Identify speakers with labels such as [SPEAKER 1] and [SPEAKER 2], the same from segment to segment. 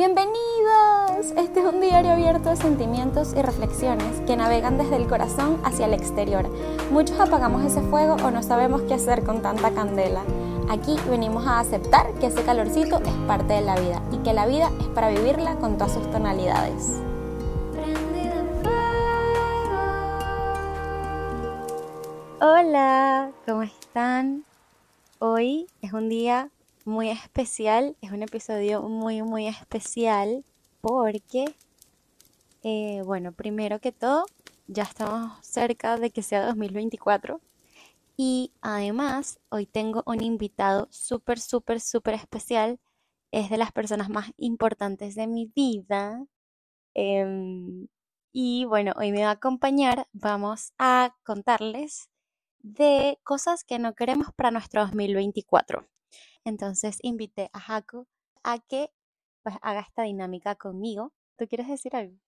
[SPEAKER 1] Bienvenidos. Este es un diario abierto de sentimientos y reflexiones que navegan desde el corazón hacia el exterior. Muchos apagamos ese fuego o no sabemos qué hacer con tanta candela. Aquí venimos a aceptar que ese calorcito es parte de la vida y que la vida es para vivirla con todas sus tonalidades. Hola, ¿cómo están? Hoy es un día muy especial, es un episodio muy, muy especial porque, eh, bueno, primero que todo, ya estamos cerca de que sea 2024 y además hoy tengo un invitado súper, súper, súper especial, es de las personas más importantes de mi vida. Em, y bueno, hoy me va a acompañar, vamos a contarles de cosas que no queremos para nuestro 2024. Entonces invité a Jaco a que pues, haga esta dinámica conmigo. ¿Tú quieres decir algo?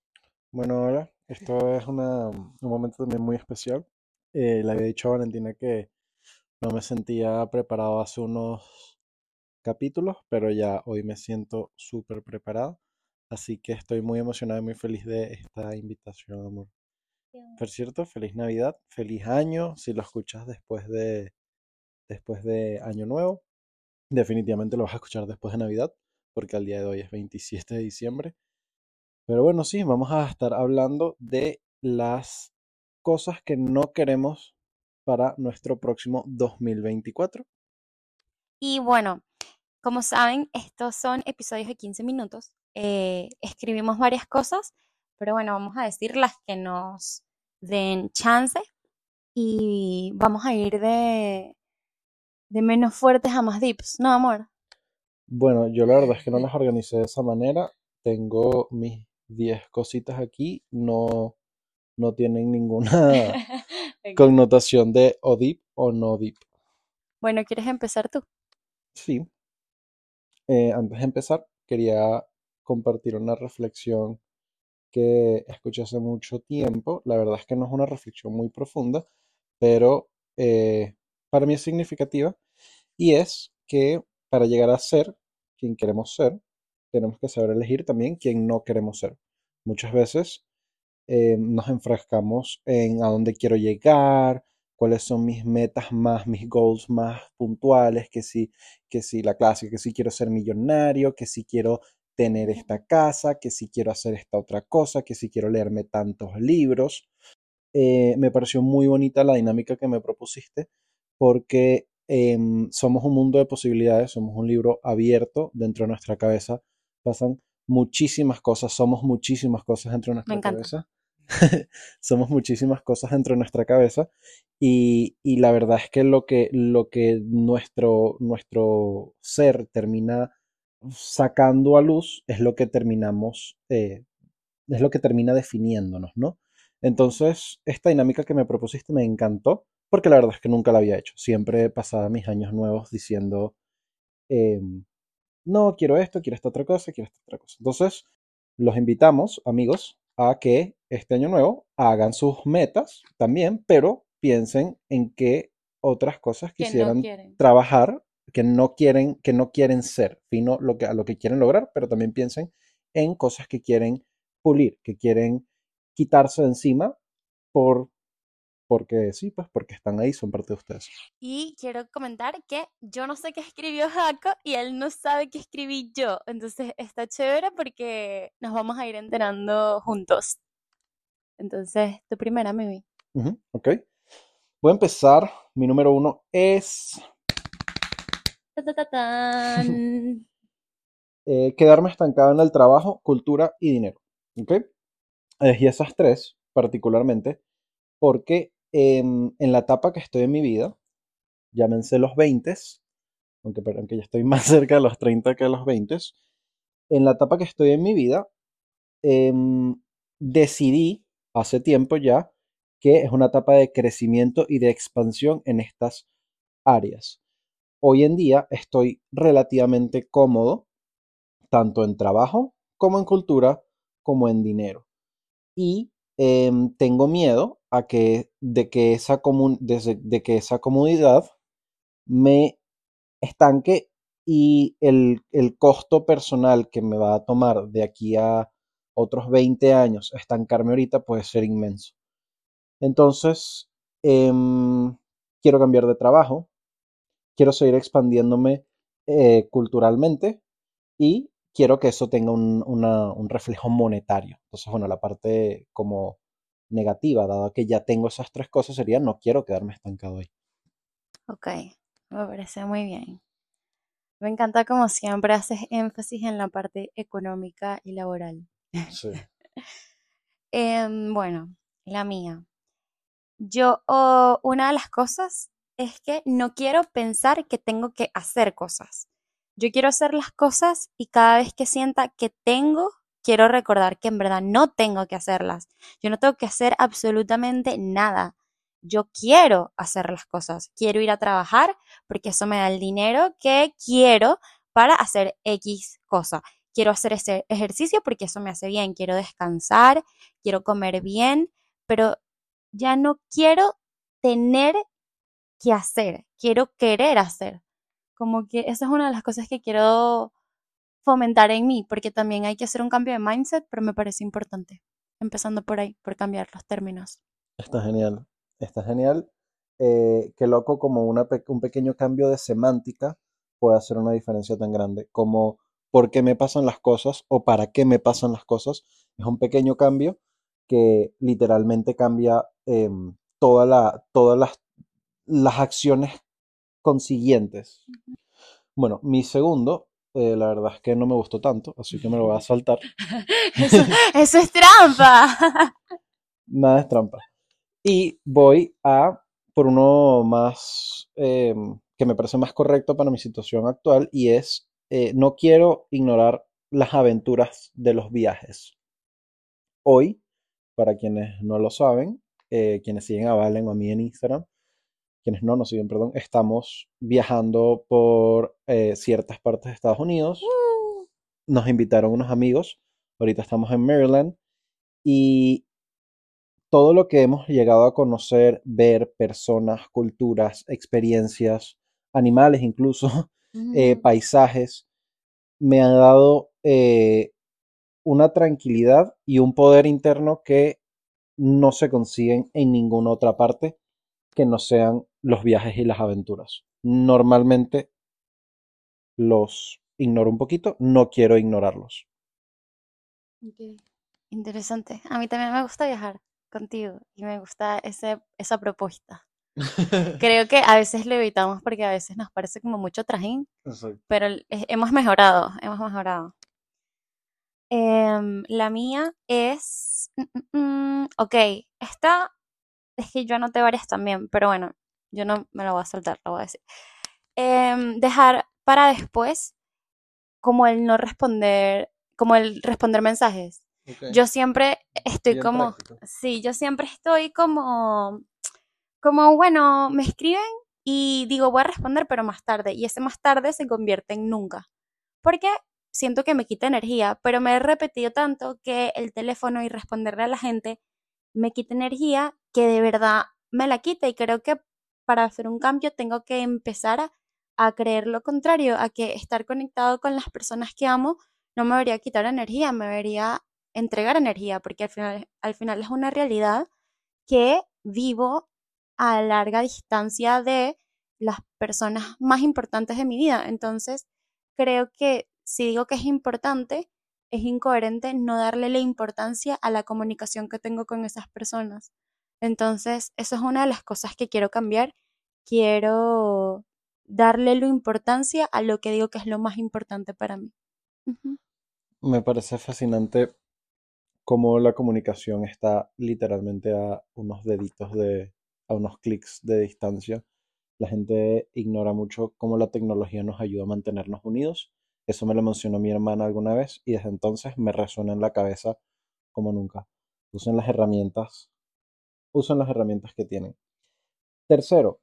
[SPEAKER 2] Bueno, hola, esto es una- un momento también muy especial. Eh, le había dicho a Valentina que no me sentía preparado hace unos capítulos, pero ya hoy me siento súper preparado. Así que estoy muy emocionado y muy feliz de esta invitación, amor. Por cierto, feliz Navidad, feliz año, si lo escuchas después de, después de Año Nuevo. Definitivamente lo vas a escuchar después de Navidad, porque al día de hoy es 27 de diciembre. Pero bueno, sí, vamos a estar hablando de las cosas que no queremos para nuestro próximo 2024.
[SPEAKER 1] Y bueno, como saben, estos son episodios de 15 minutos. Eh, escribimos varias cosas, pero bueno, vamos a decir las que nos den chance y vamos a ir de, de menos fuertes a más deeps, ¿no, amor?
[SPEAKER 2] Bueno, yo la verdad es que no las organicé de esa manera. Tengo mis 10 cositas aquí, no, no tienen ninguna connotación de o deep o no deep.
[SPEAKER 1] Bueno, ¿quieres empezar tú?
[SPEAKER 2] Sí, eh, antes de empezar, quería compartir una reflexión que escuché hace mucho tiempo. La verdad es que no es una reflexión muy profunda, pero eh, para mí es significativa. Y es que para llegar a ser quien queremos ser, tenemos que saber elegir también quién no queremos ser. Muchas veces eh, nos enfrascamos en a dónde quiero llegar, cuáles son mis metas más, mis goals más puntuales, que si, que si la clásica, que si quiero ser millonario, que si quiero tener esta casa, que si quiero hacer esta otra cosa, que si quiero leerme tantos libros. Eh, me pareció muy bonita la dinámica que me propusiste porque em, somos un mundo de posibilidades, somos un libro abierto dentro de nuestra cabeza, pasan muchísimas cosas, somos muchísimas cosas dentro de
[SPEAKER 1] Me
[SPEAKER 2] nuestra
[SPEAKER 1] encanta.
[SPEAKER 2] cabeza. Somos muchísimas cosas dentro de nuestra cabeza y, y la verdad es que lo que, lo que nuestro, nuestro ser termina sacando a luz es lo que terminamos, eh, es lo que termina definiéndonos, ¿no? Entonces, esta dinámica que me propusiste me encantó porque la verdad es que nunca la había hecho. Siempre pasaba mis años nuevos diciendo, em, no, quiero esto, quiero esta otra cosa, quiero esta otra cosa. Entonces, los invitamos, amigos, a que este año nuevo hagan sus metas también, pero piensen en qué otras cosas
[SPEAKER 1] Que no
[SPEAKER 2] quisieran trabajar, que no quieren, que no quieren ser, sino lo que, a lo que quieren lograr, pero también piensen en cosas que quieren pulir, que quieren quitarse de encima por, porque sí, pues porque están ahí, son parte de ustedes.
[SPEAKER 1] Y quiero comentar que yo no sé qué escribió Jaco y él no sabe qué escribí yo. Entonces está chévere porque nos vamos a ir enterando juntos. Entonces, tu primera, Mimi.
[SPEAKER 2] Ujú, ok. Voy a empezar. Mi número uno es eh, quedarme estancado en el trabajo, cultura y dinero. ¿Ok? Elegí esas tres particularmente porque em, en la etapa que estoy en mi vida, llámense los 20, aunque, aunque ya estoy más cerca de los 30 que de los 20, en la etapa que estoy en mi vida, em, decidí hace tiempo ya que es una etapa de crecimiento y de expansión en estas áreas. Hoy en día estoy relativamente cómodo, tanto en trabajo como en cultura, como en dinero. Y em, tengo miedo a que, de, que esa comun- de, que esa comodidad me estanque y el, el costo personal que me va a tomar de aquí a otros 20 años estancarme ahorita puede ser inmenso. Entonces, em, quiero cambiar de trabajo, quiero seguir expandiéndome eh, culturalmente y quiero que eso tenga un, una- un reflejo monetario. Entonces, bueno, la parte como negativa, dado que ya tengo esas tres cosas, sería no quiero quedarme estancado ahí.
[SPEAKER 1] Ok, me parece muy bien. Me encanta como siempre haces énfasis en la parte económica y laboral.
[SPEAKER 2] Sí.
[SPEAKER 1] Em, bueno, la mía. Yo, oh, una de las cosas es que no quiero pensar que tengo que hacer cosas. Yo quiero hacer las cosas y cada vez que sienta que tengo, quiero recordar que en verdad no tengo que hacerlas. Yo no tengo que hacer absolutamente nada. Yo quiero hacer las cosas. Quiero ir a trabajar porque eso me da el dinero que quiero para hacer X cosa. Quiero hacer ese ejercicio porque eso me hace bien. Quiero descansar, quiero comer bien, pero ya no quiero tener que hacer, quiero querer hacer. Como que esa es una de las cosas que quiero fomentar en mí, porque también hay que hacer un cambio de mindset, pero me parece importante. Empezando por ahí, por cambiar los términos.
[SPEAKER 2] Está genial, está genial. Eh, qué loco como una pe- un pequeño cambio de semántica puede hacer una diferencia tan grande como por qué me pasan las cosas o para qué me pasan las cosas. Es un pequeño cambio que literalmente cambia em, toda la, todas las, las acciones consiguientes. Bueno, mi segundo, eh, la verdad es que no me gustó tanto, así que me lo voy a saltar.
[SPEAKER 1] Eso, eso es trampa.
[SPEAKER 2] Nada es trampa. Y voy a por uno más eh, que me parece más correcto para mi situación actual y es eh, no quiero ignorar las aventuras de los viajes. Hoy, para quienes no lo saben, eh, quienes siguen a Valen o a mí en Instagram, quienes no nos siguen, perdón, estamos viajando por eh, ciertas partes de Estados Unidos. Nos invitaron unos amigos, ahorita estamos en Maryland y todo lo que hemos llegado a conocer, ver, personas, culturas, experiencias, animales incluso, eh, paisajes, me ha dado eh, una tranquilidad y un poder interno que no se consiguen en ninguna otra parte que no sean los viajes y las aventuras. Normalmente los ignoro un poquito, no quiero ignorarlos.
[SPEAKER 1] Ok. Interesante. A mí también me gusta viajar contigo y me gusta ese, esa propuesta. Creo que a veces lo evitamos porque a veces nos parece como mucho trajín,
[SPEAKER 2] Exacto.
[SPEAKER 1] pero hemos mejorado, hemos mejorado. Em, la mía es... mm, mm, mm, ok, esta es que yo anoté varias también, pero bueno, yo no me la voy a saltar, la voy a decir. Em, dejar para después como el no responder, como el responder mensajes. Yo siempre estoy
[SPEAKER 2] bien
[SPEAKER 1] como,
[SPEAKER 2] práctico.
[SPEAKER 1] sí, yo siempre estoy como, como, bueno, me escriben y digo, voy a responder, pero más tarde. Y ese más tarde se convierte en nunca. Porque siento que me quita energía, pero me he repetido tanto que el teléfono y responderle a la gente me quita energía que de verdad me la quita. Y creo que para hacer un cambio tengo que empezar a, creer lo contrario, a que estar conectado con las personas que amo no me debería quitar energía, me debería entregar energía, porque al final, al final es una realidad que vivo a larga distancia de las personas más importantes de mi vida. Entonces, creo que si digo que es importante, es incoherente no darle la importancia a la comunicación que tengo con esas personas. Entonces, eso es una de las cosas que quiero cambiar. Quiero darle la importancia a lo que digo que es lo más importante para mí.
[SPEAKER 2] Me parece fascinante cómo la comunicación está literalmente a unos deditos de, a unos clics de distancia. La gente ignora mucho cómo la tecnología nos ayuda a mantenernos unidos. Eso me lo mencionó mi hermana alguna vez y desde entonces me resuena en la cabeza como nunca. Usen las herramientas, usen las herramientas que tienen. Tercero,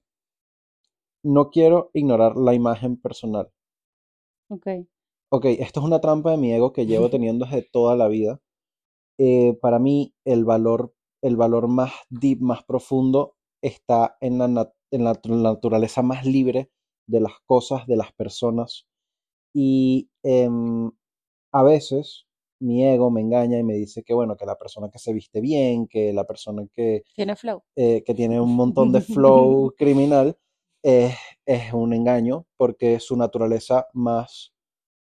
[SPEAKER 2] no quiero ignorar la imagen personal.
[SPEAKER 1] Ok.
[SPEAKER 2] Ok, esto es una trampa de mi ego que llevo teniendo desde toda la vida. eh, para mí el valor, el valor más deep, más profundo, está en la, nat- en la tr- naturaleza más libre de las cosas, de las personas. Y em, a veces mi ego me engaña y me dice que, bueno, que la persona que se viste bien, que la persona que,
[SPEAKER 1] Tiene flow.
[SPEAKER 2] eh, que tiene un montón de flow criminal, eh, es un engaño porque su naturaleza más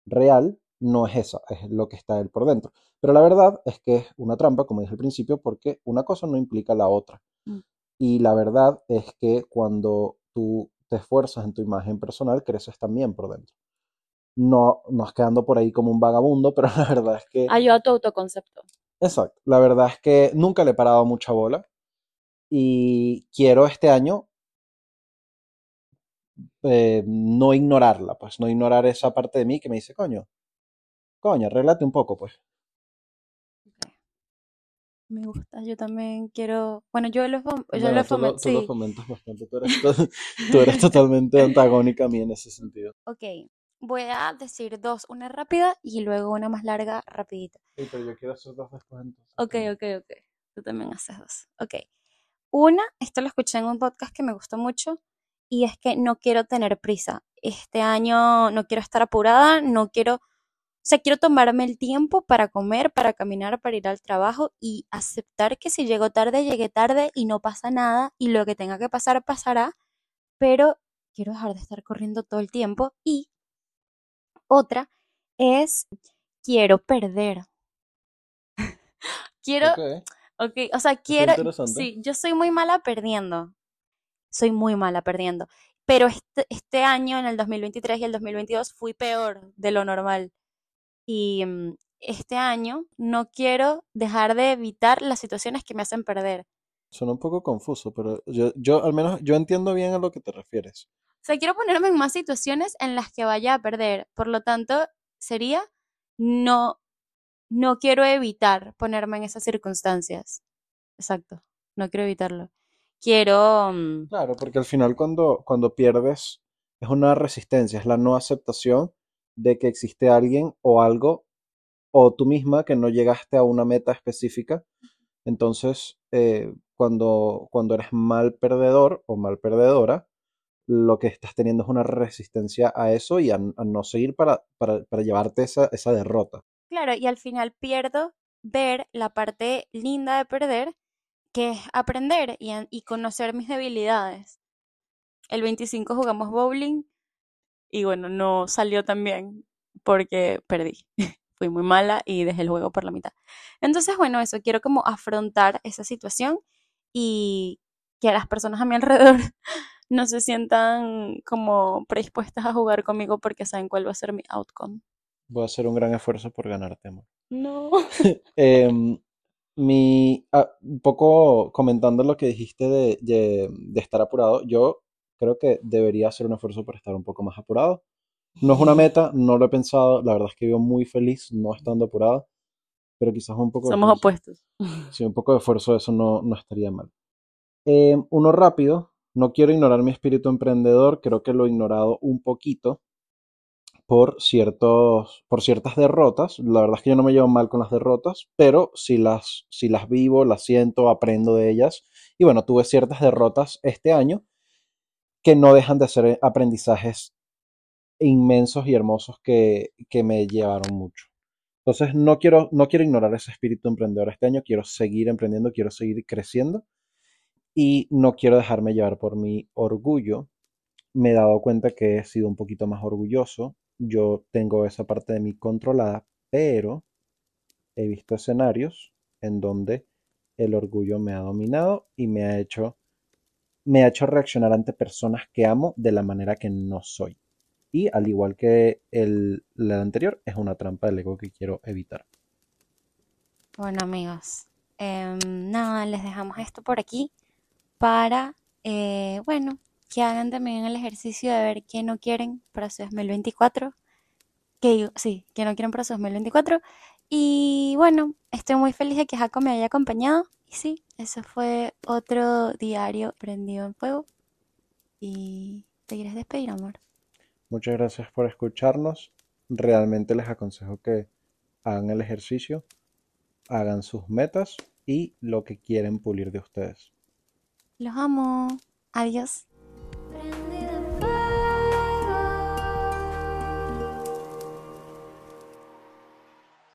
[SPEAKER 2] real no es esa, es lo que está él por dentro. Pero la verdad es que es una trampa, como dije al principio, porque una cosa no implica la otra.
[SPEAKER 1] Mm.
[SPEAKER 2] Y la verdad es que cuando tú te esfuerzas en tu imagen personal, creces también por dentro. No nos quedando por ahí como un vagabundo, pero la verdad es que...
[SPEAKER 1] Ayuda a tu autoconcepto.
[SPEAKER 2] Exacto. La verdad es que nunca le he parado mucha bola y quiero este año eh, no ignorarla, pues no ignorar esa parte de mí que me dice, coño, coño, arréglate un poco, pues.
[SPEAKER 1] Me gusta, yo también quiero. Bueno, yo lo, fom- yo
[SPEAKER 2] Bueno,
[SPEAKER 1] lo
[SPEAKER 2] tú lo,
[SPEAKER 1] fomen-
[SPEAKER 2] tú lo
[SPEAKER 1] sí.
[SPEAKER 2] fomentas bastante, tú eres, tú eres totalmente antagónica a mí en ese sentido.
[SPEAKER 1] Ok, voy a decir dos, una rápida y luego una más larga, rapidita.
[SPEAKER 2] Sí, pero yo quiero hacer dos después entonces.
[SPEAKER 1] Ok, ok, ok. Tú también haces dos. Ok. Una, esto lo escuché en un podcast que me gustó mucho y es que no quiero tener prisa. Este año no quiero estar apurada, no quiero, o sea, quiero tomarme el tiempo para comer, para caminar, para ir al trabajo y aceptar que si llego tarde, llegué tarde y no pasa nada y lo que tenga que pasar, pasará, pero quiero dejar de estar corriendo todo el tiempo. Y otra es, quiero perder. Quiero,
[SPEAKER 2] Ok,
[SPEAKER 1] Ok, o sea, quiero, sí, yo soy muy mala perdiendo, soy muy mala perdiendo, pero este, este año, en el 2023 y el 2022, fui peor de lo normal. Y mm, este año no quiero dejar de evitar las situaciones que me hacen perder.
[SPEAKER 2] Suena un poco confuso, pero yo, yo al menos yo entiendo bien a lo que te refieres.
[SPEAKER 1] Sea, quiero ponerme en más situaciones en las que vaya a perder. Por lo tanto, sería no, no quiero evitar ponerme en esas circunstancias. Exacto, no quiero evitarlo. Quiero... mm,
[SPEAKER 2] Claro, porque al final cuando, cuando pierdes es una resistencia, es la no aceptación de que existe alguien o algo o tú misma que no llegaste a una meta específica. Entonces, eh, cuando, cuando eres mal perdedor o mal perdedora, lo que estás teniendo es una resistencia a eso y a, no seguir para, para, para llevarte esa, esa derrota.
[SPEAKER 1] Claro, y al final pierdo ver la parte linda de perder, que es aprender y, y conocer mis debilidades. El 25 jugamos bowling y bueno, no salió tan bien porque perdí. Fui muy mala y dejé el juego por la mitad. Entonces, bueno, eso, quiero como afrontar esa situación y que las personas a mi alrededor no se sientan como predispuestas a jugar conmigo porque saben cuál va a ser mi outcome.
[SPEAKER 2] Voy a hacer un gran esfuerzo por ganarte, amor.
[SPEAKER 1] No.
[SPEAKER 2] Em, mi, ah, un poco comentando lo que dijiste de, de- de estar apurado, yo creo que debería hacer un esfuerzo por estar un poco más apurado. No es una meta, no lo he pensado, la verdad es que vivo muy feliz no estando apurado, pero quizás un poco
[SPEAKER 1] Somos opuestos.
[SPEAKER 2] sí, un poco de esfuerzo eso no, no estaría mal. Em, uno rápido, no quiero ignorar mi espíritu emprendedor, creo que lo he ignorado un poquito por ciertos, por ciertas derrotas. La verdad es que yo no me llevo mal con las derrotas, pero si las, si las vivo, las siento, aprendo de ellas. Y bueno, tuve ciertas derrotas este año que no dejan de ser aprendizajes inmensos y hermosos que, que me llevaron mucho. Entonces no quiero, no quiero ignorar ese espíritu emprendedor este año, quiero seguir emprendiendo, quiero seguir creciendo y no quiero dejarme llevar por mi orgullo. Me he dado cuenta que he sido un poquito más orgulloso. Yo tengo esa parte de mí controlada, pero he visto escenarios en donde el orgullo me ha dominado y me ha hecho, me ha hecho reaccionar ante personas que amo de la manera que no soy. Y al igual que el, la anterior, es una trampa del ego que quiero evitar.
[SPEAKER 1] Bueno, amigos, em, nada, les dejamos esto por aquí para, eh, bueno, que hagan también el ejercicio de ver qué no quieren para su 2024. Que sí, que no quieren para su 2024. Y bueno, estoy muy feliz de que Jaco me haya acompañado. Y sí, eso fue otro diario prendido en fuego. Y te quieres despedir, amor.
[SPEAKER 2] Muchas gracias por escucharnos. Realmente les aconsejo que hagan el ejercicio, hagan sus metas y lo que quieren pulir de ustedes.
[SPEAKER 1] Los amo. Adiós.